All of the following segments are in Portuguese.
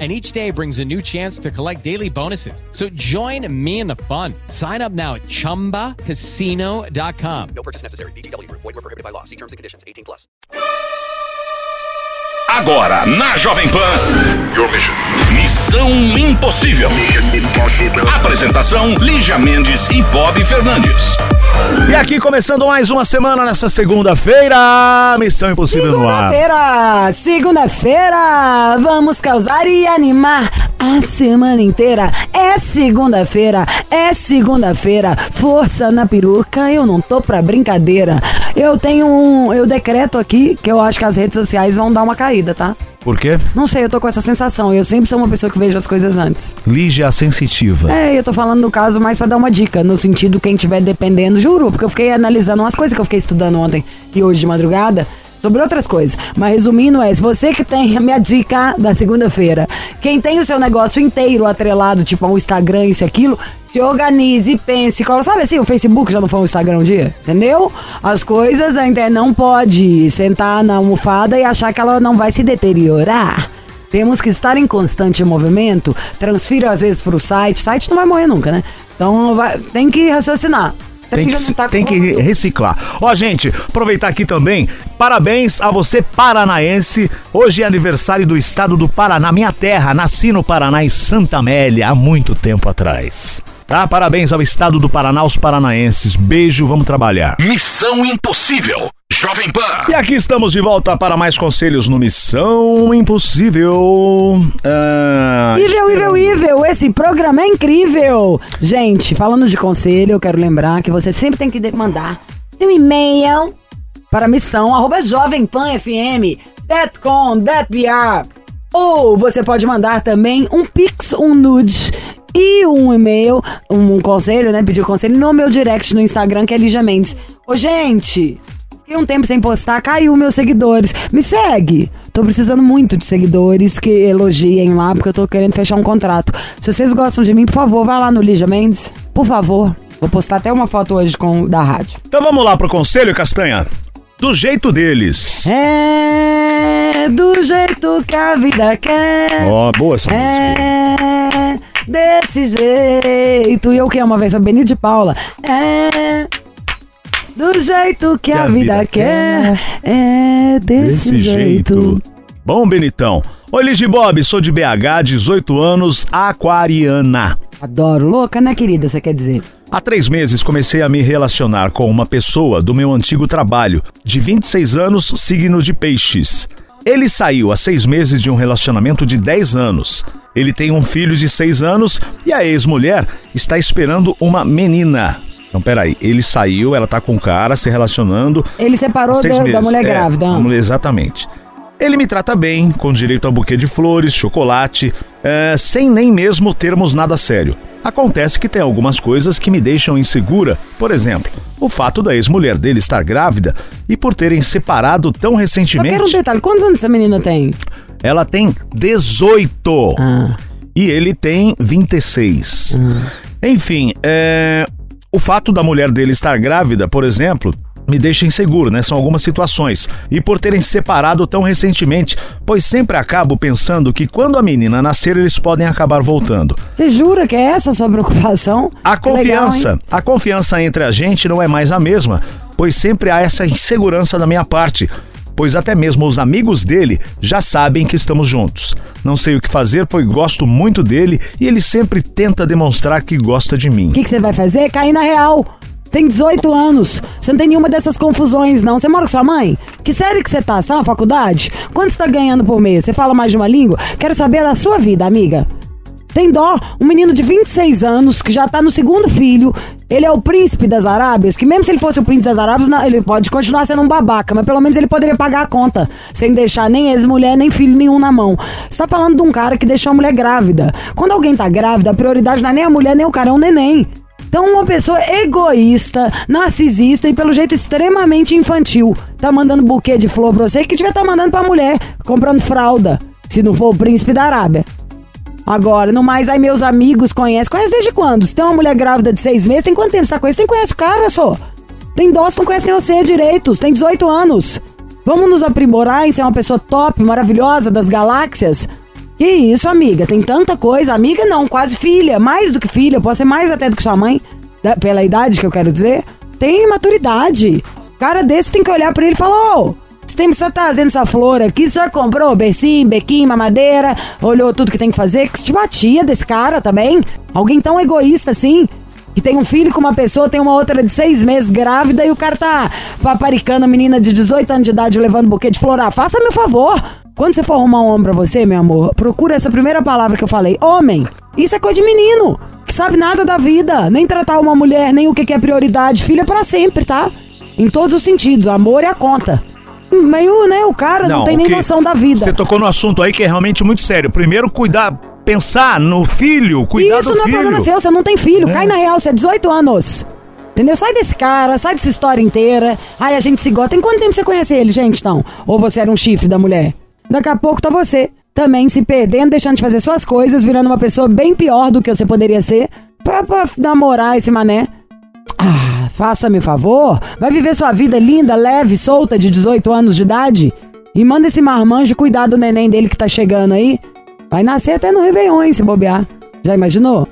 and each day brings a new chance to collect daily bonuses. So join me in the fun. Sign up now at ChumbaCasino.com. No purchase necessary. BGW. Void were prohibited by law. See terms and conditions. 18 plus. Agora, na Jovem Pan. Your mission. Missão Impossível. Apresentação: Lígia Mendes e Bob Fernandes. E aqui começando mais uma semana nessa segunda-feira, Missão Impossível no ar. Segunda-feira, segunda-feira, vamos causar e animar a semana inteira. É segunda-feira, é segunda-feira, força na peruca, eu não tô pra brincadeira. Eu tenho um, eu decreto aqui que eu acho que as redes sociais vão dar uma caída, tá? Por quê? Não sei, eu tô com essa sensação. Eu sempre sou uma pessoa que vejo as coisas antes. Lígia sensitiva. É, eu tô falando no caso mais pra dar uma dica, no sentido quem tiver dependendo, juro, porque eu fiquei analisando umas coisas que eu fiquei estudando ontem e hoje de madrugada sobre outras coisas. Mas resumindo é, você que tem a minha dica da segunda-feira, quem tem o seu negócio inteiro atrelado, tipo ao Instagram, isso e aquilo, se organize, pense, cola. Sabe assim, o Facebook já não foi um Instagram um dia? Entendeu? As coisas ainda não pode sentar na almofada e achar que ela não vai se deteriorar. Temos que estar em constante movimento. Transfira às vezes pro site. site não vai morrer nunca, né? Então vai- tem que raciocinar. Tem que, juntar tem que re- reciclar. Ó, gente, aproveitar aqui também. Parabéns a você, paranaense. Hoje é aniversário do estado do Paraná, minha terra. Nasci no Paraná, em Santa Amélia, há muito tempo atrás. Tá? Parabéns ao estado do Paraná, aos paranaenses. Beijo, vamos trabalhar. Missão Impossível. Jovem Pan. E aqui estamos de volta para mais conselhos no Missão Impossível. Ah, Ivel, Ivel, Ivel, esse programa é incrível! Gente, falando de conselho, eu quero lembrar que você sempre tem que mandar seu e-mail para missão arroba jovempanfm.com.br ou você pode mandar também um pix, um nude e um e-mail, um conselho, né? Pedir conselho no meu direct no Instagram, que é Lígia Mendes. Ô, gente, Fiquei um tempo sem postar, caiu meus seguidores. Me segue! Tô precisando muito de seguidores que elogiem lá, porque eu tô querendo fechar um contrato. Se vocês gostam de mim, por favor, vai lá no Lígia Mendes. Por favor. Vou postar até uma foto hoje com, da rádio. Então vamos lá pro conselho, Castanha. Do jeito deles. É do jeito que a vida quer. Ó, boa essa música. É desse jeito. E eu que uma vez, a Benito de Paula. É do jeito que, a, vida, quer. É desse, Desse jeito. jeito. Bom, Benitão. Oi, Ligi Bob, sou de BH, 18 anos, aquariana. Adoro. Louca, né, querida? Você quer dizer? Há três meses comecei a me relacionar com uma pessoa do meu antigo trabalho, de 26 anos, signo de peixes. Ele saiu há seis meses de um relacionamento de 10 anos. Ele tem um filho de 6 anos e a ex-mulher está esperando uma menina. Então, peraí, ele saiu, ela tá com o cara, se relacionando. Ele separou da, da mulher É, grávida. da mulher- exatamente. Ele me trata bem, com direito a buquê de flores, chocolate, é, sem nem mesmo termos nada sério. Acontece que tem algumas coisas que me deixam insegura. Por exemplo, o fato da ex-mulher dele estar grávida e por terem separado tão Só recentemente. quero um detalhe. Quantos anos essa menina tem? Ela tem 18 Ah. e ele tem 26. Ah. Enfim, é, o fato da mulher dele estar grávida, por exemplo, me deixa inseguro, né? São algumas situações. E por terem se separado tão recentemente, pois sempre acabo pensando que quando a menina nascer, eles podem acabar voltando. Você jura que é essa a sua preocupação? A legal, confiança, hein? a confiança entre a gente não é mais a mesma, pois sempre há essa insegurança da minha parte, pois até mesmo os amigos dele já sabem que estamos juntos. Não sei o que fazer, pois gosto muito dele e ele sempre tenta demonstrar que gosta de mim. O que, que você vai fazer? Cair na real. Tem 18 anos. Você não tem nenhuma dessas confusões, não. Você mora com sua mãe? Que série que você tá? Você tá na faculdade? Quanto você tá ganhando por mês? Você fala mais de uma língua? Quero saber da sua vida, amiga. Tem dó? Um menino de 26 anos que já tá no segundo filho. Ele é o príncipe das Arábias, que mesmo se ele fosse o príncipe das Arábias, não- ele pode continuar sendo um babaca, mas pelo menos ele poderia pagar a conta, sem deixar nem ex-mulher, nem filho nenhum na mão. Você tá falando de um cara que deixou a mulher grávida. Quando alguém tá grávida, a prioridade não é nem a mulher, nem o cara, é neném. Então, uma pessoa egoísta, narcisista e, pelo jeito, extremamente infantil. Tá mandando buquê de flor pra você que devia estar mandando pra mulher, comprando fralda. Se não for o príncipe da Arábia. Agora, no mais, aí meus amigos conhecem. Conhece desde quando? Se tem uma mulher grávida de seis meses, tem quanto tempo você tá com isso? Tem conhece o cara, só. Tem dó, você não conhece quem você é direitos. Tem 18 anos. Vamos nos aprimorar em ser uma pessoa top, maravilhosa das galáxias? Que isso, amiga? Tem tanta coisa. Amiga não, quase filha. Mais do que filha. Pode ser mais até do que sua mãe. da- pela idade que eu quero dizer. Tem maturidade. Cara desse tem que olhar pra ele e falar, ô... Você tem você tá fazendo essa flor aqui, você já comprou bercinho, bequinho, mamadeira, olhou tudo que tem que fazer, que tipo a tia desse cara também. Alguém tão egoísta assim, que tem um filho com uma pessoa, tem uma outra de seis meses grávida e o cara tá paparicando a menina de 18 anos de idade levando buquê de flor. Ah, faça meu favor. Quando você for arrumar um homem pra você, meu amor, procura essa primeira palavra que eu falei. Homem. Isso é coisa de menino. Que sabe nada da vida. Nem tratar uma mulher, nem o que que é prioridade. Filha pra sempre, tá? Em todos os sentidos. O amor é a conta. Meio, né? O cara não, tem o nem noção da vida. Você tocou no assunto aí que é realmente muito sério. Primeiro, cuidar, pensar no filho, cuidar Isso do não é filho. problema seu, você não tem filho. Cai na real, você é 18 anos. Entendeu? Sai desse cara, sai dessa história inteira. Ai, a gente se gosta. Tem quanto tempo você conhece ele, gente, então? Ou você era um chifre da mulher? Daqui a pouco tá você também se perdendo, deixando de fazer suas coisas, virando uma pessoa bem pior do que você poderia ser, pra, pra namorar esse mané. Ah, faça-me favor. Vai viver sua vida linda, leve, solta, de 18 anos de idade. E manda esse marmanjo cuidar do neném dele que tá chegando aí. Vai nascer até no Réveillon, hein, se bobear. Já imaginou?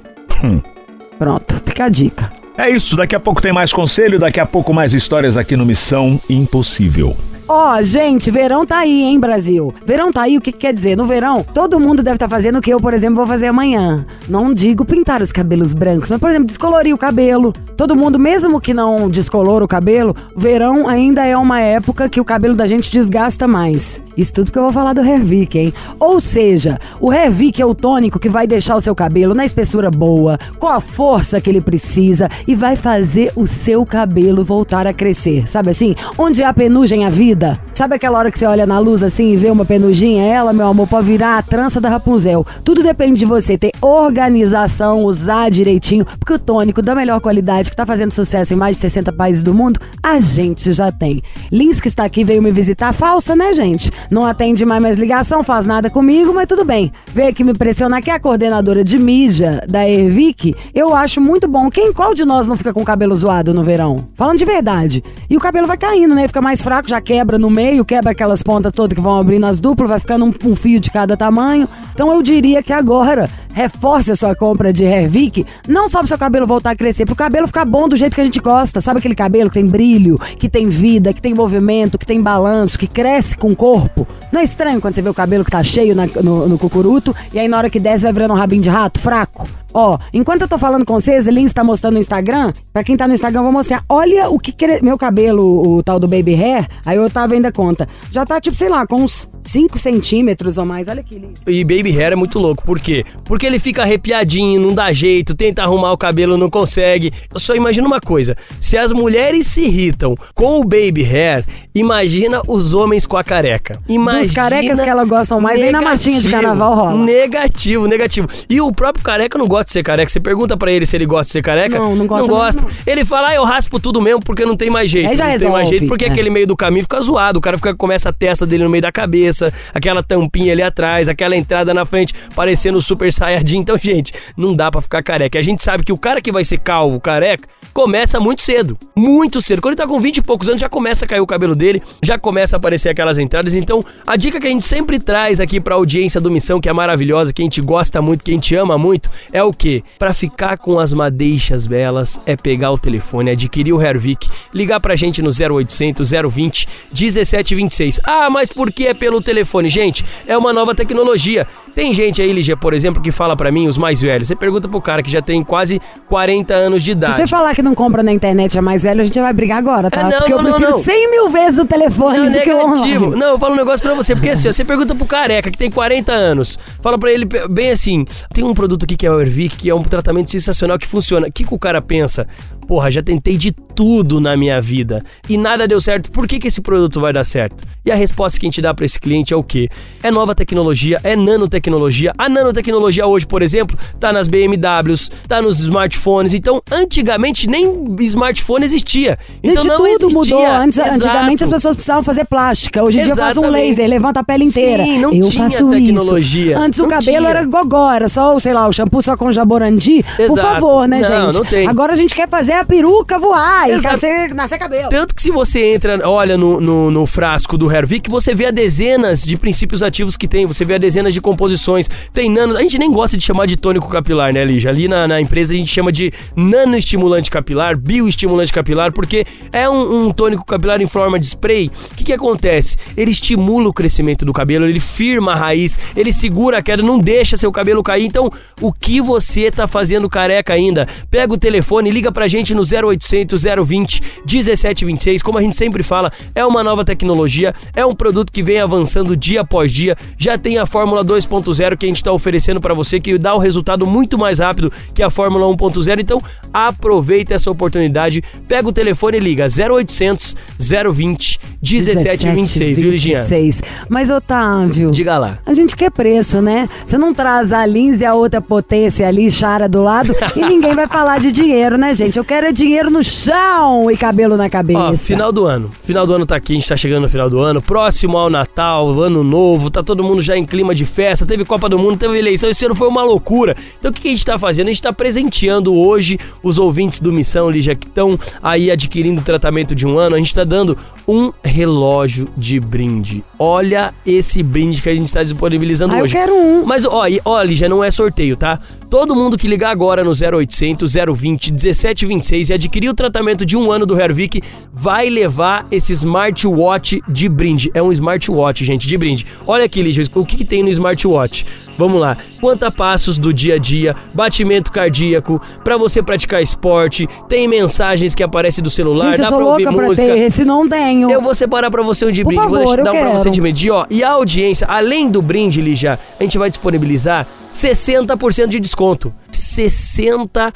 Pronto, fica a dica. É isso, daqui a pouco tem mais conselho, daqui a pouco mais histórias aqui no Missão Impossível. Ó, gente, verão tá aí, hein, Brasil? Verão tá aí, o que, que quer dizer? No verão, todo mundo deve estar fazendo o que eu, por exemplo, vou fazer amanhã. Não digo pintar os cabelos brancos, mas, por exemplo, descolorir o cabelo. Todo mundo, mesmo que não descolora o cabelo, verão ainda é uma época que o cabelo da gente desgasta mais. Isso tudo porque eu vou falar do Hervik, hein? Ou seja, o Hervik é o tônico que vai deixar o seu cabelo na espessura boa, com a força que ele precisa e vai fazer o seu cabelo voltar a crescer. Sabe assim? Onde há penugem a vida. Sabe aquela hora que você olha na luz assim e vê uma penuginha? Ela, meu amor, pode virar a trança da Rapunzel. Tudo depende de você ter organização, usar direitinho, porque o tônico da melhor qualidade que tá fazendo sucesso em mais de 60 países do mundo, a gente já tem. Lins que está aqui veio me visitar, falsa, né, gente? Não atende mais minhas ligação, faz nada comigo, mas tudo bem. Veio aqui me pressionar que é a coordenadora de mídia da Ervic, eu acho muito bom. Quem, qual de nós não fica com o cabelo zoado no verão? Falando de verdade. E o cabelo vai caindo, né? Fica mais fraco, já quebra no meio, quebra aquelas pontas todas que vão abrindo as duplas, vai ficando um, um fio de cada tamanho. Então eu diria que agora reforce a sua compra de Hervik, não só pro seu cabelo voltar a crescer, pro cabelo ficar bom do jeito que a gente gosta. Sabe aquele cabelo que tem brilho, que tem vida, que tem movimento, que tem balanço, que cresce com o corpo? Não é estranho quando você vê o cabelo que tá cheio na- no, no cucuruto e aí na hora que desce vai virando um rabinho de rato, fraco? Ó, enquanto eu tô falando com vocês, Lins tá mostrando no Instagram. Pra quem tá no Instagram, eu vou mostrar. Olha o que cre... meu cabelo, o tal do baby hair, aí eu tava ainda conta. Já tá, tipo, sei lá, com uns 5 centímetros ou mais. Olha aqui, Lins. E baby hair é muito louco. Por quê? Porque ele fica arrepiadinho, não dá jeito, tenta arrumar o cabelo, não consegue. Eu só imagino uma coisa: se as mulheres se irritam com o baby hair, imagina os homens com a careca. Imagina Dos carecas que ela gostam mais, nem na marchinha de negativo. carnaval rola. Negativo, negativo. E o próprio careca não gosta de ser careca. Você pergunta pra ele se ele gosta de ser careca? Não, não gosta Não gosta. mesmo, Ele fala, ah, eu raspo tudo mesmo porque não tem mais jeito. Aí já não tem mais resolve, jeito porque é. aquele meio do caminho fica zoado. O cara fica, começa a testa dele no meio da cabeça, aquela tampinha ali atrás, aquela entrada na frente parecendo super saiyajin. Então, gente, não dá pra ficar careca. A gente sabe que o cara que vai ser calvo, careca, começa muito cedo. Muito cedo. Quando ele tá com 20 e poucos anos, já começa a cair o cabelo dele, já começa a aparecer aquelas entradas. Então, a dica que a gente sempre traz aqui pra audiência do Missão, que é maravilhosa, que a gente gosta muito, que a gente ama muito, é o quê? Pra ficar com as madeixas belas, é pegar o telefone, adquirir o Hervik, ligar pra gente no 0800 020 1726. Ah, mas por que é pelo telefone? Gente, é uma nova tecnologia. Tem gente aí, Lígia, por exemplo, que fala pra mim, os mais velhos. Você pergunta pro cara que já tem quase 40 anos de Se idade. você falar que não compra na internet é mais velho, a gente vai brigar agora, tá? É, não, Porque eu não, não, prefiro não. 100 mil vezes o telefone Não, do que negativo. online. Não, eu falo um negócio pra você, porque assim, ó, você pergunta pro careca que tem 40 anos, fala pra ele bem assim: tem um produto aqui que é o Ervic, que é um tratamento sensacional que funciona. O que, que o cara pensa? Porra, já tentei de tudo na minha vida e nada deu certo. Por que, que esse produto vai dar certo? E a resposta que a gente dá para esse cliente é o quê? É nova tecnologia, é nanotecnologia. A nanotecnologia hoje, por exemplo, tá nas BMWs, tá nos smartphones. Então, antigamente nem smartphone existia. Então Gente, não tudo existia. mudou. Antes, antigamente as pessoas precisavam fazer plástica. Hoje em dia faz um Exatamente. laser, levanta a pele inteira. Sim, não Eu tinha faço tecnologia. isso. Antes o Não cabelo tinha. era gogó, era só, sei lá, o shampoo só com jaborandi. Por Exato. favor, né, Não, gente? não tem. Agora a gente quer fazer a peruca voar e Exato. nascer, nascer cabelo. Tanto que se você entra, olha no, no, no frasco do Hervik, você vê a dezenas de princípios ativos que tem, você vê a dezenas de composições. Tem nano. A gente nem gosta de chamar de tônico capilar, né, Lígia? Ali na, na empresa a gente chama de nanoestimulante capilar, bioestimulante capilar, porque é um, um tônico capilar em forma de spray. O que, que acontece? Ele estimula o crescimento do cabelo, ele firma a raiz, ele segura a queda, não deixa seu cabelo cair. Então, o que você tá fazendo careca ainda? Pega o telefone, liga pra gente no 0800 020 1726. Como a gente sempre fala, é uma nova tecnologia, é um produto que vem avançando dia após dia. Já tem a Fórmula 2.0 que a gente está oferecendo para você, que dá um resultado muito mais rápido que a Fórmula 1.0. Então, aproveita essa oportunidade, pega o telefone e liga 0800 020 1726, viu, Liginha? 26. Mas, Otávio. Diga lá. A gente quer preço, né? Você não traz a Lins e a outra potência ali, Chara do lado, e ninguém vai falar de dinheiro, né, gente? Eu quero é dinheiro no chão e cabelo na cabeça. Ó, final do ano. Final do ano tá aqui, a gente tá chegando no final do ano. Próximo ao Natal, ano novo, tá todo mundo já em clima de festa. Teve Copa do Mundo, teve eleição. Esse ano foi uma loucura. Então o que a gente tá fazendo? A gente tá presenteando hoje os ouvintes do Missão, Lígia, que estão aí adquirindo o tratamento de um ano. A gente tá dando um relógio de brinde. Olha esse brinde que a gente está disponibilizando Ah, eu hoje. quero um. Mas ó, e- ó, Lígia, não é sorteio, tá? Todo mundo que ligar agora no 0800 020 1726 e adquirir o tratamento de um ano do Hervik vai levar esse smartwatch de brinde. É um smartwatch, gente, de brinde. Olha aqui, Lígia, o que, que tem no smartwatch? Vamos lá. Quanta passos do dia a dia, batimento cardíaco, pra você praticar esporte, tem mensagens que aparecem do celular, Gente, eu dá sou pra ouvir louca pra música. ter esse, não tenho. Eu vou separar pra você um de Por brinde, vou favor, deixar- eu dar um pra você de medir, ó. E a audiência, além do brinde, Lígia, a gente vai disponibilizar 60% de desconto. 60%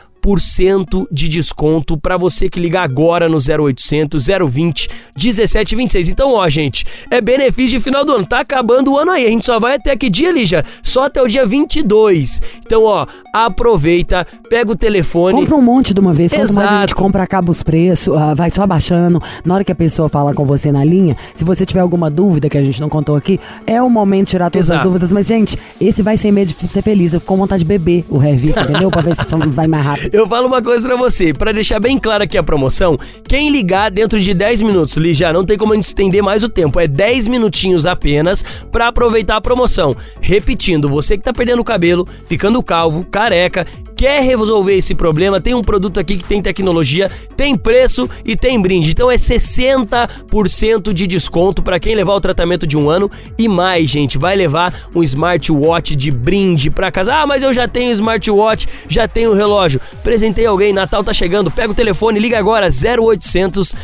de desconto pra você que ligar agora no 0800 020 1726. Então, ó, gente, é benefício de final do ano. Tá acabando o ano aí. A gente só vai até que dia, Lígia? Só até o dia 22. Então, ó, aproveita, pega o telefone. Compra um monte de uma vez. Quanto mais a gente Exato. compra, acaba os preços, ah, vai só abaixando. Na hora que a pessoa fala com você na linha, se você tiver alguma dúvida que a gente não contou aqui, é o momento de tirar todas as Exato. dúvidas. Mas, gente, esse vai sem medo de ser feliz. Eu fico com vontade de beber o Heavy, entendeu? pra ver se vai mais rápido. Eu falo uma coisa pra você, pra deixar bem claro aqui a promoção, quem ligar dentro de 10 minutos, Lígia, não tem como a gente estender mais o tempo, é 10 minutinhos apenas pra aproveitar a promoção. Repetindo, você que tá perdendo o cabelo, ficando calvo, careca, quer resolver esse problema, tem um produto aqui que tem tecnologia, tem preço e tem brinde. Então é 60% de desconto pra quem levar o tratamento de um ano e mais, gente, vai levar um smartwatch de brinde pra casa. Ah, mas eu já tenho smartwatch, já tenho relógio. Presentei alguém, Natal tá chegando, pega o telefone, liga agora 0800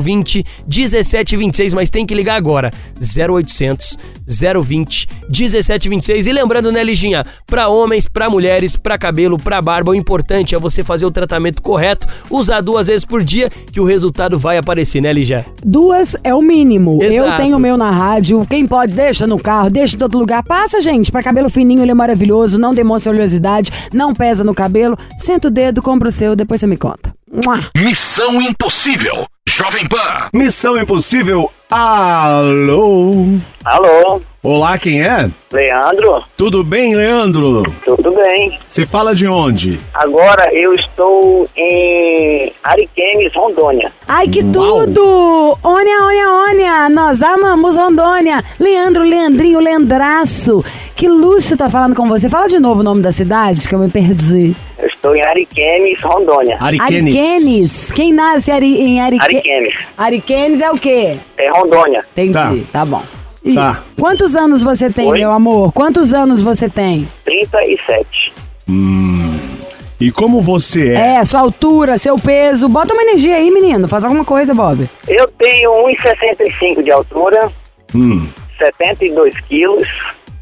020 1726, mas tem que ligar agora 0800 020 1726 e lembrando, né, Liginha, pra homens, pra mulheres, pra cabelo, pra barba, o importante é você fazer o tratamento correto, usar duas vezes por dia que o resultado vai aparecer, né, Ligia? Duas é o mínimo. Eu Exato. tenho o meu na rádio. Quem pode, deixa no carro, deixa em todo lugar. Passa, gente. Pra cabelo fininho, ele é maravilhoso. Não demonstra oleosidade, não pesa no cabelo. Senta o dedo, compra o seu, depois você me conta. Mua. Missão Impossível. Jovem Pan. Missão Impossível. Alô? Alô, Olá, quem é? Leandro? Tudo bem, Leandro? Tudo bem? Você fala de onde? Agora eu estou em Ariquemes, Rondônia. Ai, que Uau. tudo! Ônia, ônia, ônia! Nós amamos Rondônia! Leandro, Leandrinho, Leandraço! Que luxo tá falando com você. Fala de novo o nome da cidade, que eu me perdi. Eu estou em Ariquemes, Rondônia. Ariquenes. Quem nasce em Arique... Ariquemes, Ariquenes é o quê? é Rondônia. Entendi, Tá. tá, bom. E Tá. Quantos anos você tem, Oi? meu amor? Quantos anos você tem? 37. E como você é? É, sua altura, seu peso. Bota uma energia aí, menino. Faz alguma coisa, Bob. Eu tenho 1,65 de altura, Hum. 72 quilos.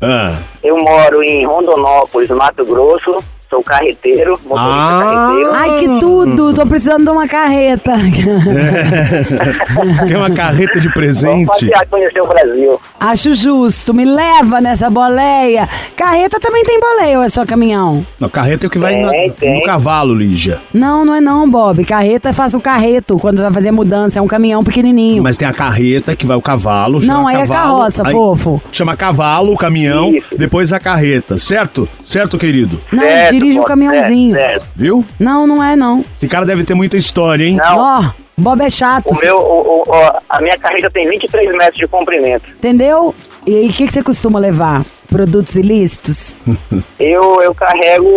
Ah. Eu moro em Rondonópolis, Mato Grosso. Sou carreteiro, motorista Ah. carreteiro. Ai, que tudo! Tô precisando de uma carreta. Quer uma carreta de Vamos presente? passear, conhecer o Brasil. Acho justo. Me leva nessa boleia. Carreta também tem boleia ou é só caminhão? Não, carreta é o que vai Tem, na- tem. no cavalo, Lígia. Não, não é não, Bob. Carreta faz o carreto quando vai fazer mudança. É um caminhão pequenininho. Mas tem a carreta que vai o cavalo. Não, aí é cavalo, carroça, aí fofo. Chama cavalo, o caminhão, Isso. depois a carreta, certo? Certo, querido? Não, Certo, dirige um pô, caminhãozinho. certo, certo. Viu? Não, não é não. Esse cara deve ter muita história, hein? Não, Ó, Bob é chato. o meu, o- o- o- a minha carreta tem 23 metros de comprimento. Entendeu? E aí, o que, que você costuma levar? Produtos ilícitos? Eu, eu carrego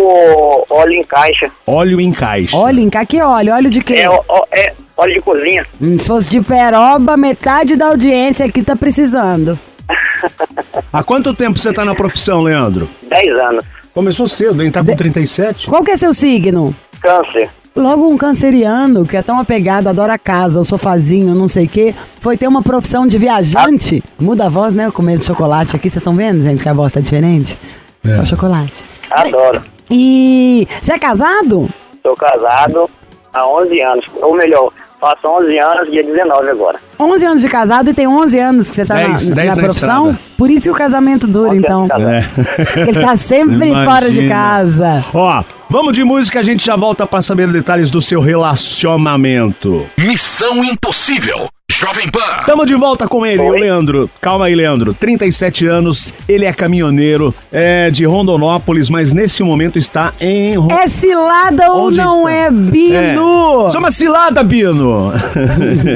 óleo em caixa. Óleo em caixa. Óleo, em cá que óleo? Óleo de quê? É, ó- ó- é óleo de cozinha. Hum, Se fosse de peroba, metade da audiência aqui tá precisando. Há quanto tempo você tá na profissão, Leandro? 10 anos. Começou cedo, hein? Tá com 37? Qual que é seu signo? Câncer. Logo um canceriano, que é tão apegado, adora a casa, o sofazinho, não sei o quê, foi ter uma profissão de viajante. Muda a voz, né? Eu comendo chocolate aqui, vocês estão vendo, gente, que a voz tá diferente? É o chocolate. Adoro. E você é casado? Sou casado há 11 anos. Ou melhor, faço 11 anos, dia 19 agora. 11 anos de casado e tem 11 anos que você tá Dez, na, dez na na profissão? estrada. Por isso que o casamento dura, 11 então. casado. Ele tá sempre Imagina. fora de casa. Ó, vamos de música, a gente já volta pra saber detalhes do seu relacionamento. Missão Impossível. Jovem Pan. Tamo de volta com ele, o Oi. Leandro. Calma aí, Leandro. 37 anos, ele é caminhoneiro, é de Rondonópolis, mas nesse momento está em... É cilada ou Onde não está? é, Bino? É. Uma cilada, Bino!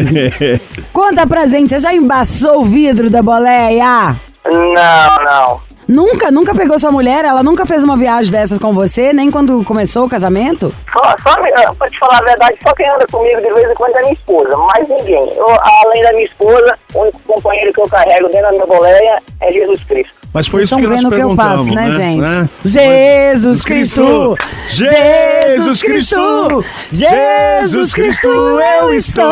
Conta pra gente, você já embaçou o vidro da boleia? Não, não. Nunca, nunca pegou sua mulher? Ela nunca fez uma viagem dessas com você, nem quando começou o casamento? Só, só, ah, pra te falar a verdade, só quem anda comigo de vez em quando é minha esposa, mais ninguém. Eu, além da minha esposa, o único companheiro que eu carrego dentro da minha boleia é Jesus Cristo. Mas foi Vocês isso que estão nós vendo o que eu perguntamos, passo, né, gente? Né? Jesus Cristo! Jesus Cristo! Jesus Cristo, eu estou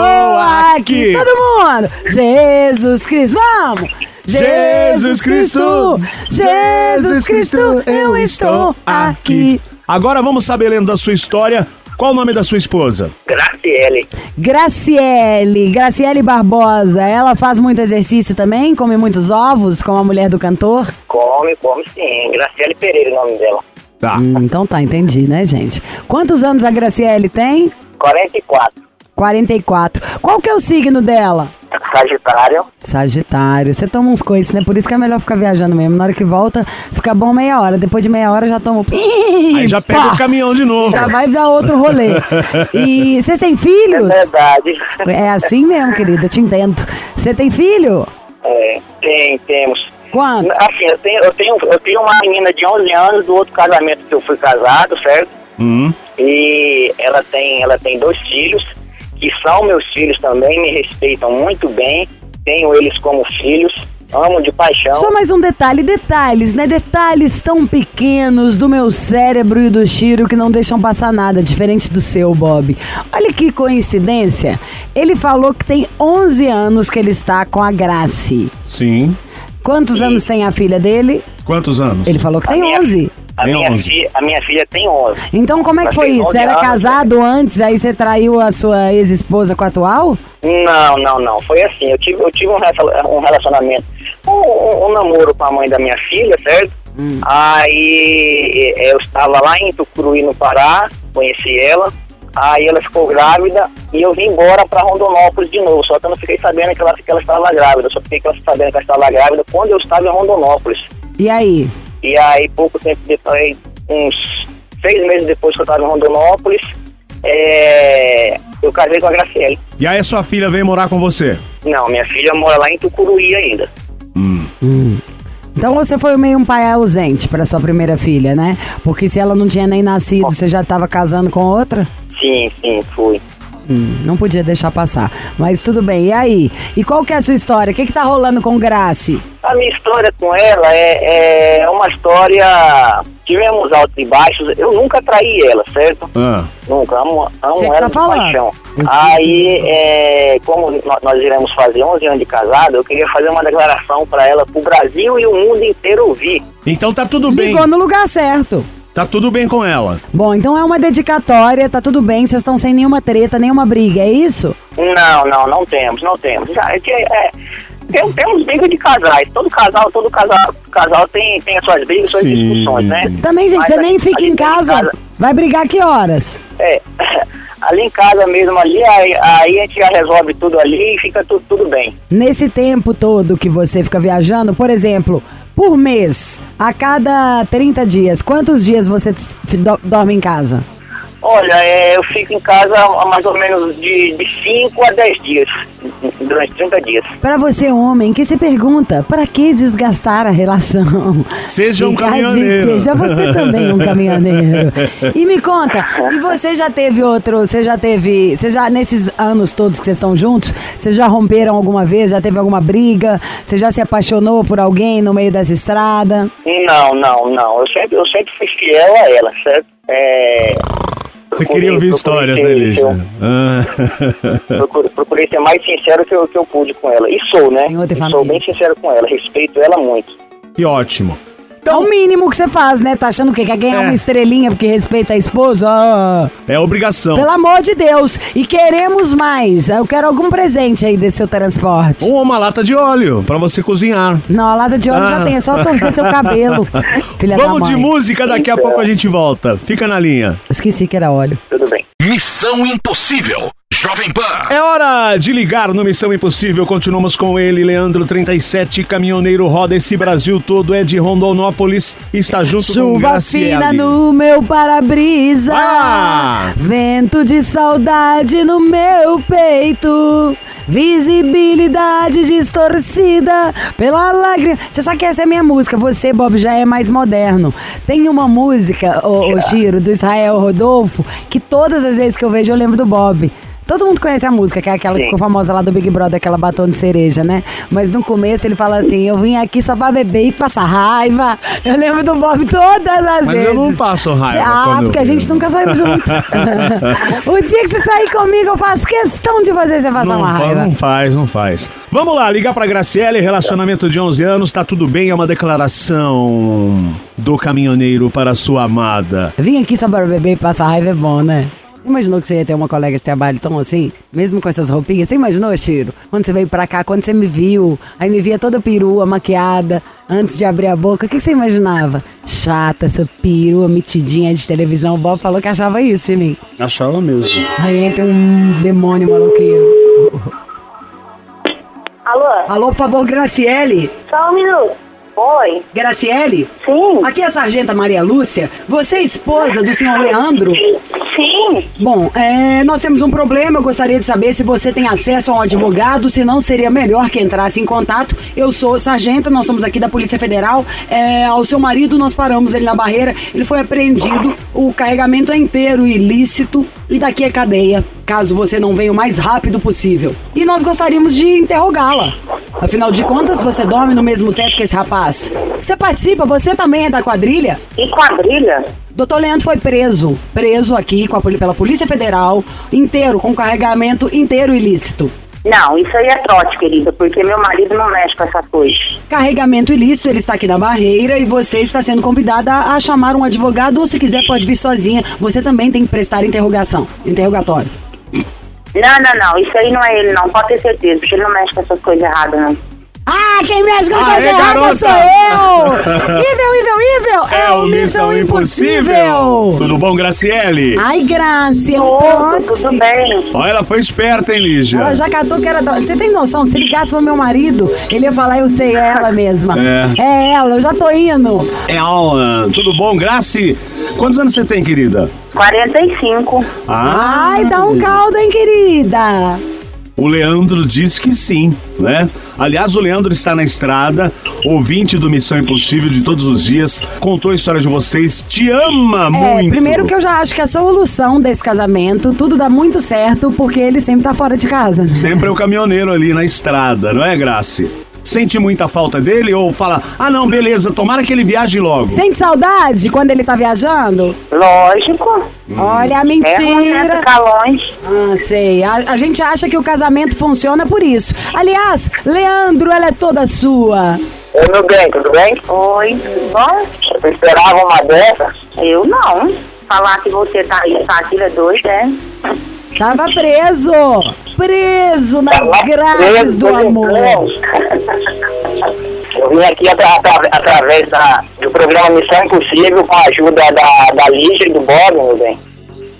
aqui! Todo mundo! Jesus Cristo, vamos! Jesus Cristo! Jesus Cristo, eu estou aqui! Agora vamos saber, lendo da sua história, qual o nome da sua esposa? Graciele. Graciele, Graciele Barbosa, ela faz muito exercício também? Come muitos ovos, como a mulher do cantor? Come, come sim. Graciele Pereira é o nome dela. Tá. Hum, então tá, entendi, né, gente? Quantos anos a Graciele tem? 44. 44. Qual que é o signo dela? Sagitário. Sagitário. Você toma uns coices, né? Por isso que é melhor ficar viajando mesmo. Na hora que volta, fica bom meia hora. Depois de meia hora já toma. Aí já pega Pá! o caminhão de novo. Já vai dar outro rolê. E vocês têm É filhos? verdade. É assim mesmo, querido, eu te entendo. Você tem filho? É, tem, temos. Quanto? Assim, eu tenho, eu, tenho, eu tenho uma menina de 11 anos do outro casamento que eu fui casado, certo? Hum. E ela tem, ela tem dois filhos, que são meus filhos também, me respeitam muito bem, tenho eles como filhos, amo de paixão. Só mais um detalhe, detalhes, né? Detalhes tão pequenos do meu cérebro e do Chiro que não deixam passar nada, diferente do seu, Bob. Olha que coincidência. Ele falou que tem 11 anos que ele está com a Grace. Sim. Quantos anos tem a filha dele? Quantos anos? Ele falou que A tem minha- 11. A Tem minha, 11. filha, a minha filha tem 11. Então como é que Mas foi isso? Você 11 era anos, casado antes, aí você traiu a sua ex-esposa com a atual? Não, não, não. Foi assim, eu tive, eu tive um rela- um relacionamento, um, um- um namoro com a mãe da minha filha, certo? Aí eh, eu estava lá em Tucuruí, no Pará, conheci ela. Aí ela ficou grávida e eu vim embora para Rondonópolis de novo. Só que eu não fiquei sabendo que ela, que ela estava grávida. Eu só fiquei sabendo que ela estava grávida quando eu estava em Rondonópolis. E aí? E aí, pouco tempo depois, uns seis meses depois que eu estava em Rondonópolis, eh, eu casei com a Graciele. E aí a sua filha veio morar com você? Não, minha filha mora lá em Tucuruí ainda. Então você foi meio um pai ausente para sua primeira filha, né? Porque se ela não tinha nem nascido, você já estava casando com outra? Sim, sim, fui. Hum, não podia deixar passar. Mas tudo bem. E aí? E qual que é a sua história? O que que tá rolando com Grace? A minha história com ela é, é uma história. Tivemos altos e baixos. Eu nunca traí ela, certo? Ah. Nunca. Amo, amo ela tá de falando. paixão. Aí, é, como nó- nós iremos fazer 11 anos de casado, eu queria fazer uma declaração para ela, pro Brasil e o mundo inteiro ouvir. Então tá tudo bem. Ligou no lugar certo. Tá tudo bem com ela. Bom, então é uma dedicatória, tá tudo bem, vocês estão sem nenhuma treta, nenhuma briga, é isso? Não, não, não temos, não temos. Já, é, que, é, tem- temos briga de casais. Todo casal, todo casal, casal tem, tem as suas brigas, suas Sim. discussões, né? Também, gente, Mas você a- nem fica em gente tem casa, vai brigar que horas? É, ali em casa mesmo, ali, aí, aí a gente já resolve tudo ali e fica tudo, tudo bem. Nesse tempo todo que você fica viajando, por exemplo, por mês, a cada 30 dias, quantos dias você dorme em casa? Olha, é, eu fico em casa há mais ou menos de 5 a 10 dias, durante 30 dias. Pra você, homem, que se pergunta, pra que desgastar a relação? Seja um Ricardinho, caminhoneiro. Seja você também um caminhoneiro. E me conta, e você já teve outro, você já teve, você já, nesses anos todos que vocês estão juntos, vocês já romperam alguma vez, já teve alguma briga, você já se apaixonou por alguém no meio dessa estrada? Não, não, não. Eu sempre, eu sempre fui fiel a ela, certo? É, Você procurei- queria ouvir histórias, ser- né, Lígia? Ah. procurei, procurei ser mais sincero que eu, que eu pude com ela. E sou, né? E sou bem sincero com ela. Respeito ela muito. que ótimo. É o mínimo que você faz, né? Tá achando o quê? Quer ganhar É. uma estrelinha porque respeita a esposa? Ah, É obrigação. pelo amor de Deus. E queremos mais. Eu quero algum presente aí desse seu transporte. Ou uma lata de óleo pra você cozinhar. Não, a lata de óleo já Ah. tem, é só torcer seu cabelo. Filha da Vamos mãe. de música, daqui a pouco a gente volta. Fica na linha. Esqueci que era óleo. Tudo bem. Missão Impossível. Jovem Pan. É hora de ligar no Missão Impossível. Continuamos com ele, Leandro 37, caminhoneiro roda esse Brasil todo, é de Rondonópolis, está junto com Chuva Graciele. fina no meu para-brisa. Ah! Vento de saudade no meu peito. Visibilidade distorcida pela lágrima. Você sabe que essa é a minha música. Você, Bob, já é mais moderno. Tem uma música, ô, ô Giro, do Israel Rodolfo, que todas as vezes que eu vejo eu lembro do Bob. Todo mundo conhece a música, que é aquela que Sim. ficou famosa lá do Big Brother, aquela batom de cereja, né? Mas no começo ele fala assim: Eu vim aqui só pra beber e passar raiva. Eu lembro do Bob todas as Mas vezes. eu não passo raiva. Ah, eu porque a gente nunca saiu junto. o dia que você sair comigo, eu faço questão de fazer você passar Não, uma raiva. não faz, não faz. Vamos lá, ligar pra Graciele, relacionamento de 11 anos, tá tudo bem, é uma declaração do caminhoneiro para sua amada. Vim aqui só para beber e passar raiva é bom, né? Você imaginou que você ia ter uma colega de trabalho tão assim? Mesmo com essas roupinhas? Você imaginou, Chiro? Quando você veio pra cá, quando você me viu, aí me via toda perua, maquiada, antes de abrir a boca, o que que você imaginava? Chata, essa perua metidinha de televisão. O Bob falou que achava isso de mim. Achava mesmo. Aí entra um demônio maluquinho. Alô? Alô, por favor, Graciele? Só um minuto. Oi? Graciele? Sim? Aqui é a Sargenta Maria Lúcia. Você é esposa do senhor Leandro? Sim? Bom, é, nós temos um problema. Eu gostaria de saber se você tem acesso a um advogado. Se não, seria melhor que entrasse em contato. Eu sou sargenta, nós somos aqui da Polícia Federal. É, ao seu marido, nós paramos ele na barreira. Ele foi apreendido. O carregamento é inteiro ilícito. E daqui é cadeia, caso você não venha o mais rápido possível. E nós gostaríamos de interrogá-la. Afinal de contas, você dorme no mesmo teto que esse rapaz. Você participa, você também é da quadrilha? E quadrilha? Doutor Leandro foi preso, preso aqui com a, pela Polícia Federal, inteiro, com carregamento inteiro ilícito. Não, isso aí é trote, querida, porque meu marido não mexe com essas coisas. Carregamento ilícito, ele está aqui na barreira e você está sendo convidada a chamar um advogado ou se quiser pode vir sozinha. Você também tem que prestar interrogação, interrogatório. Não, não, não, isso aí não é ele, não, pode ter certeza, porque ele não mexe com essas coisas erradas, não. Ah, quem mexe com coisa errada sou eu! Ível, ível, ível! É, o Missão Impossível! Tudo bom, Graciele? Ai, Graça, Tudo, tudo bem. Ó, ela foi esperta, hein, Lígia? Ela já catou que era. Você tem noção? Se ligasse pro meu marido, ele ia falar, eu sei, é ela mesma. É. É ela, eu já tô indo. Ela, tudo bom, Graci? Quantos anos você tem, querida? 45. Ah, Ai, dá um caldo, hein, querida? O Leandro diz que sim, né? Aliás, o Leandro está na estrada, ouvinte do Missão Impossível de todos os dias, contou a história de vocês, te ama É, muito. primeiro que eu já acho que a solução desse casamento, tudo dá muito certo, porque ele sempre tá fora de casa. Sempre é o caminhoneiro ali na estrada, não é, Graci? Sente muita falta dele ou fala, ah não, beleza, tomara que ele viaje logo. Sente saudade quando ele tá viajando? Lógico. Olha a É ruim, né, mentira. ficar longe. Ah, sei. A, a gente acha que o casamento funciona por isso. Aliás, Leandro, ela é toda sua. Oi, meu bem, tudo bem? Oi, tudo bom? Você esperava uma dessa? Eu não. Falar que você tá aí, tá aquilo é doido, é? Tava preso! Preso nas grades preso, do amor. Eu vim aqui atra- atra- através da, do programa Missão Impossível com a ajuda da, da Lígia e do Bob, meu bem.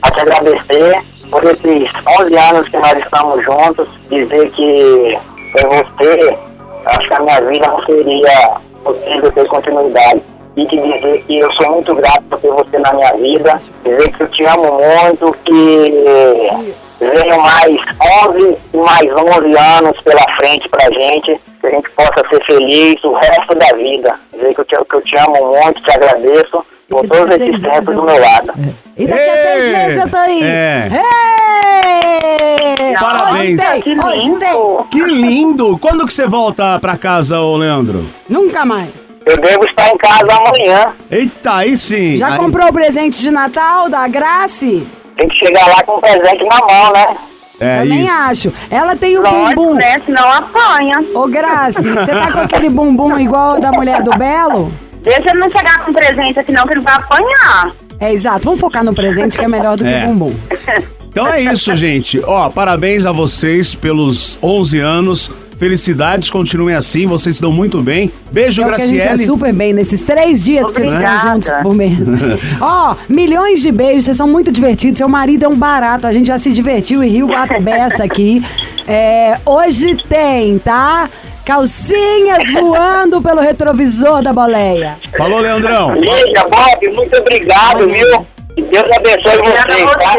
A te agradecer por esses 11 anos que nós estamos juntos, dizer que sem você, acho que a minha vida não seria possível ter continuidade. E te dizer que eu sou muito grato por ter você na minha vida, dizer que eu te amo muito, que venham mais 11 e mais 11 anos pela frente pra gente, que a gente possa ser feliz o resto da vida. Dizer que eu te, que eu te amo muito, te agradeço por todos esses tempos do meu lado. E daqui a seis meses eu tô aí. É. Parabéns. Hoje tem, Que hoje lindo. tem. Que lindo! Quando que você volta pra casa, ô Leandro? Nunca mais. Eu devo estar em casa amanhã. Eita, aí sim! Já Aí- comprou o presente de Natal da Grace? Tem que chegar lá com um presente na mão, né? É Também isso. acho. Ela tem o Lógico, bumbum. né? Senão apanha. Ô, Grace, você tá com aquele bumbum igual o da mulher do Belo? Deixa ele não chegar com presente aqui não, que ele vai apanhar. É, exato. Vamos focar no presente que é melhor do que É. o bumbum. Então é isso, gente. Ó, parabéns a vocês pelos 11 anos. Felicidades, continuem assim, vocês se dão muito bem. Beijo, É que a gente é Graciele. super bem nesses três dias que vocês ficam Obrigada. juntos por mês. Ó, milhões de beijos, vocês são muito divertidos. Seu marido é um barato, a gente já se divertiu e riu bato beça aqui. É, hoje tem, tá? Calcinhas voando pelo retrovisor da boleia. Falou, Leandrão. Lígia, Bob, muito obrigado, viu? Que Deus abençoe Obrigada vocês, a tá?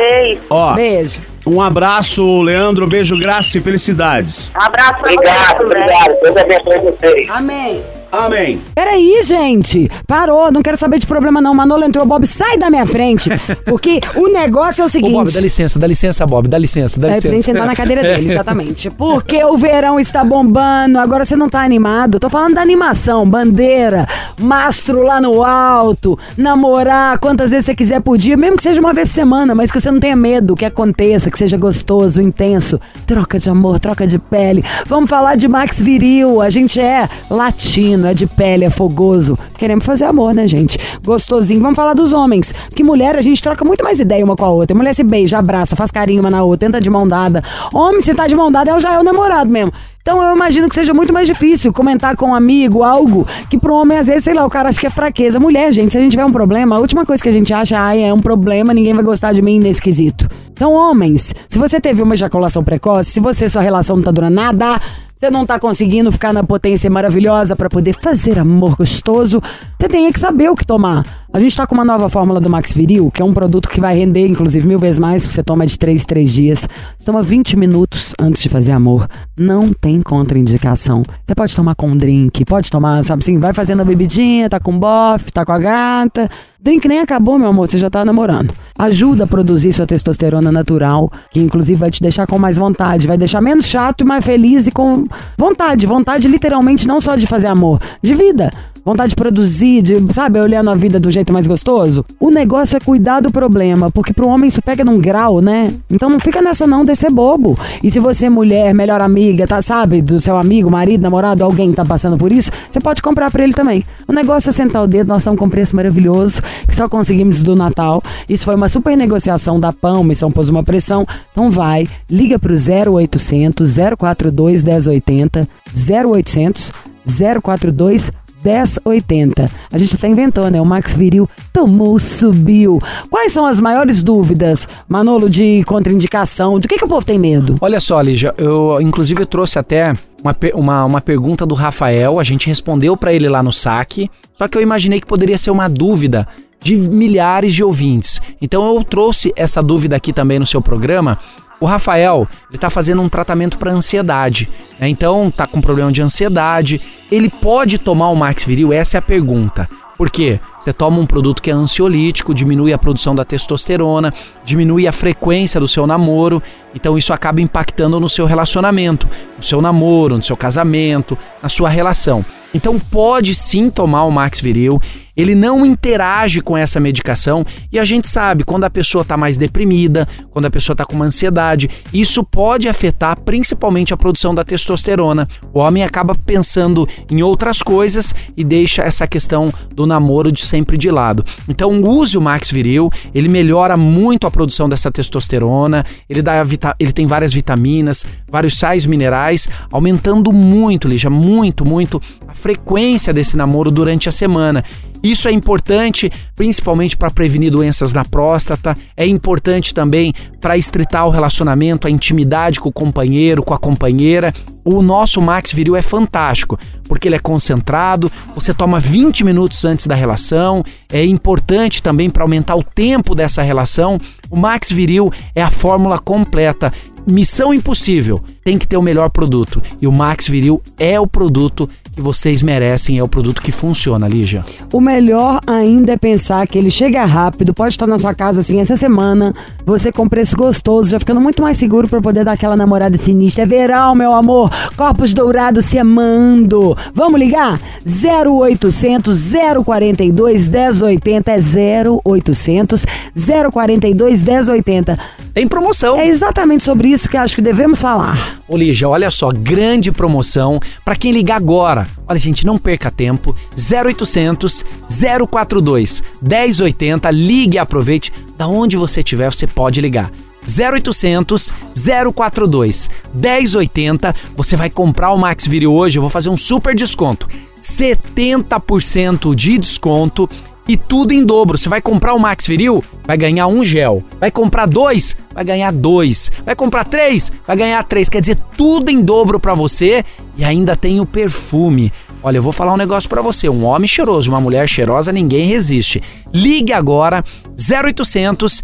Ó, Beijo. Um abraço, Leandro. Beijo, graça e felicidades. Um abraço Obrigado, obrigado. Deus abençoe vocês. Amém. Amém. Peraí, gente. Parou, não quero saber de problema não. Manolo entrou, Bob, sai da minha frente. Porque o negócio é o Ô, seguinte. Bob, dá licença, dá licença, Bob, dá licença, dá É, pra licença. ele sentar na cadeira dele, exatamente. Porque o verão está bombando, agora você não tá animado. Tô falando da animação, bandeira, mastro lá no alto, namorar quantas vezes você quiser por dia, mesmo que seja uma vez por semana, mas que você não tenha medo, que aconteça, que seja gostoso, intenso. Troca de amor, troca de pele. Vamos falar de Max Viril, a gente é latino, é de pele, é fogoso. Queremos fazer amor, né, gente? Gostosinho. Vamos falar dos homens. Que mulher, a gente troca muito mais ideia uma com a outra. Mulher se beija, abraça, faz carinho uma na outra, tenta de mão dada. Homem, se tá de mão dada, é já é o namorado mesmo. Então eu imagino que seja muito mais difícil comentar com um amigo algo que pro homem, às vezes, sei lá, o cara acha que é fraqueza. Mulher, gente, se a gente tiver um problema, a última coisa que a gente acha, ai, é um problema, ninguém vai gostar de mim nesse quesito. Então, homens, se você teve uma ejaculação precoce, se você, sua relação não tá durando nada, você não tá conseguindo ficar na potência maravilhosa pra poder fazer amor gostoso, você tem que saber o que tomar. A gente tá com uma nova fórmula do Max Viril, que é um produto que vai render, inclusive, mil vezes mais, você toma de 3 em 3 dias. Você toma 20 minutos antes de fazer amor. Não tem contraindicação. Você pode tomar com um drink, pode tomar, sabe assim, vai fazendo a bebidinha, tá com bofe, tá com a gata. Drink nem acabou, meu amor, você já tá namorando. Ajuda a produzir sua testosterona natural, que inclusive vai te deixar com mais vontade, vai deixar menos chato e mais feliz e com vontade. Vontade literalmente não só de fazer amor, de vida. Vontade de produzir, de, sabe, olhando a vida do jeito mais gostoso. O negócio é cuidar do problema, porque pro homem isso pega num grau, né? Então não fica nessa não de ser bobo. E se você, mulher, melhor amiga, tá, sabe, do seu amigo, marido, namorado, alguém que tá passando por isso, você pode comprar pra ele também. O negócio é sentar o dedo, nós estamos com um preço maravilhoso, que só conseguimos do Natal. Isso foi uma super negociação da PAN, Missão pôs uma pressão. Então vai, liga pro 0800 042 1080, 0800 042 1080. A gente até inventou, né? O Max Viril tomou, subiu. Quais são as maiores dúvidas, Manolo, de contraindicação? Do que, que o povo tem medo? Olha só, Lígia, eu inclusive eu trouxe até uma, uma, uma pergunta do Rafael, a gente respondeu pra ele lá no saque, só que eu imaginei que poderia ser uma dúvida de milhares de ouvintes. Então eu trouxe essa dúvida aqui também no seu programa. O Rafael, ele tá fazendo um tratamento para ansiedade, né? Então tá com problema de ansiedade. Ele pode tomar o Max Viril? Essa é a pergunta. Por quê? Você toma um produto que é ansiolítico, diminui a produção da testosterona, diminui a frequência do seu namoro, então isso acaba impactando no seu relacionamento, no seu namoro, no seu casamento, na sua relação. Então pode sim tomar o Max Viril. ele não interage com essa medicação e a gente sabe quando a pessoa está mais deprimida, quando a pessoa está com uma ansiedade, isso pode afetar principalmente a produção da testosterona. O homem acaba pensando em outras coisas e deixa essa questão do namoro de sempre de lado. Então use o Max Viril, ele melhora muito a produção dessa testosterona, ele dá ele tem várias vitaminas, vários sais minerais, aumentando muito, Lígia, muito, muito a frequência desse namoro durante a semana. Isso é importante, principalmente para prevenir doenças na próstata, é importante também para estreitar o relacionamento, a intimidade com o companheiro, com a companheira. O nosso Max Viril é fantástico, porque ele é concentrado, você toma 20 minutos antes da relação, é importante também para aumentar o tempo dessa relação. O Max Viril é a fórmula completa. Missão impossível, tem que ter o melhor produto. E o Max Viril é o produto que vocês merecem, é o produto que funciona, Lígia. O melhor ainda é pensar que ele chega rápido, pode estar na sua casa assim essa semana, você com preço gostoso, já ficando muito mais seguro para poder dar aquela namorada sinistra. É verão, meu amor, corpos dourados se amando. Vamos ligar? 0800 042 1080 é 0800 042 1080. Tem promoção. É exatamente sobre isso que acho que devemos falar. Ô Lígia, olha só, grande promoção para quem ligar agora. Olha, gente, não perca tempo. 0800 042 1080. Ligue e aproveite. Da onde você estiver, você pode ligar. 0800 042 1080. Você vai comprar o Max Viril hoje, eu vou fazer um super desconto. 70% de desconto e tudo em dobro. Você vai comprar o Max Viril, vai ganhar um gel. Vai comprar dois, vai ganhar dois. Vai comprar três, vai ganhar três. Quer dizer, tudo em dobro pra você e ainda tem o perfume. Olha, eu vou falar um negócio pra você. Um homem cheiroso, uma mulher cheirosa, ninguém resiste. Ligue agora 0800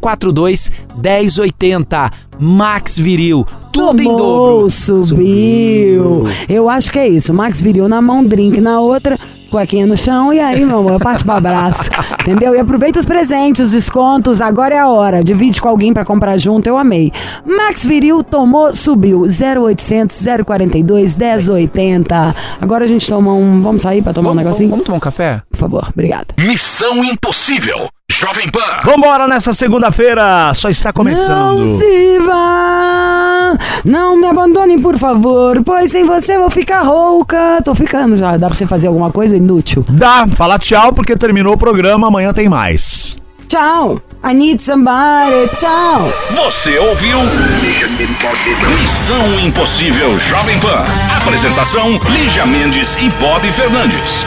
042 1080. Max Viril, tudo em Tomou, dobro. Subiu. Eu acho que é isso. Max virou na mão, drink na outra, cuequinha no chão e aí, meu amor, eu passo pro abraço. Entendeu? E aproveita os presentes, os descontos. Agora é a hora. Divide com alguém pra comprar junto. Eu amei. Max Viril tomou, subiu. 0800 042 1080. Agora a gente toma um. Vamos sair pra tomar um Vamos, negocinho? vamos tomar um café? Por favor, obrigada. Missão Impossível. Jovem Pan. Vambora nessa segunda-feira, só está começando. Não se vá, não me abandone, por favor, pois sem você eu vou ficar rouca. Tô ficando já. Dá pra você fazer alguma coisa inútil? Dá, fala tchau porque terminou o programa, amanhã tem mais. Tchau. I need somebody. Tchau. Você ouviu? Missão Impossível Jovem Pan. Apresentação: Lígia Mendes e Bob Fernandes.